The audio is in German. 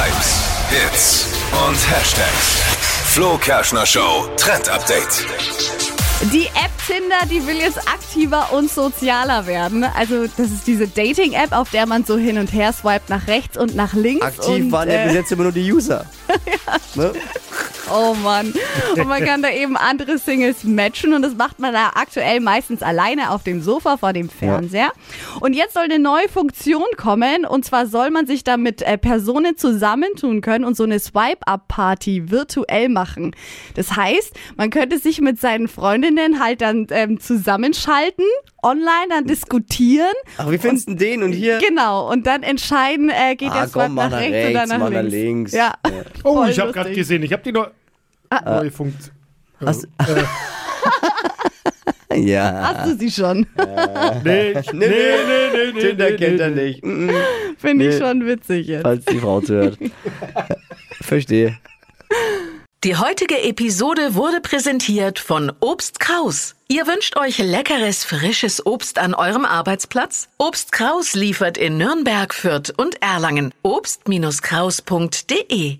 Hypes, Hits und Hashtags. Flo Kerschner Show Trend Update. Die App Tinder, die will jetzt aktiver und sozialer werden. Also das ist diese Dating-App, auf der man so hin und her swiped nach rechts und nach links. Aktiv und, waren ja äh, bis jetzt immer nur die User. ne? Oh Mann. Und man kann da eben andere Singles matchen und das macht man da aktuell meistens alleine auf dem Sofa vor dem Fernseher. Und jetzt soll eine neue Funktion kommen und zwar soll man sich da mit äh, Personen zusammentun können und so eine Swipe-Up-Party virtuell machen. Das heißt, man könnte sich mit seinen Freundinnen halt dann ähm, zusammenschalten, online dann diskutieren. Ach, wie findest du den und hier? Genau, und dann entscheiden, äh, geht Ah, der Swipe komm, nach nach rechts, rechts, oder nach links. links. Ja. Oh, Voll ich habe gerade gesehen, ich habe die neu neue Funktion. Hast- Äh, Ja. Hast du sie schon? nee, nee, nee, nee, nee, Tinder nee, kennt nee, er nee. nicht. Mm, Finde ich Nee. schon witzig jetzt. Falls die Frau zuhört. Verstehe. Die heutige Episode wurde präsentiert von Obst Kraus. Ihr wünscht euch leckeres, frisches Obst an eurem Arbeitsplatz? Obst Kraus liefert in Nürnberg, Fürth und Erlangen. Obst-Kraus.de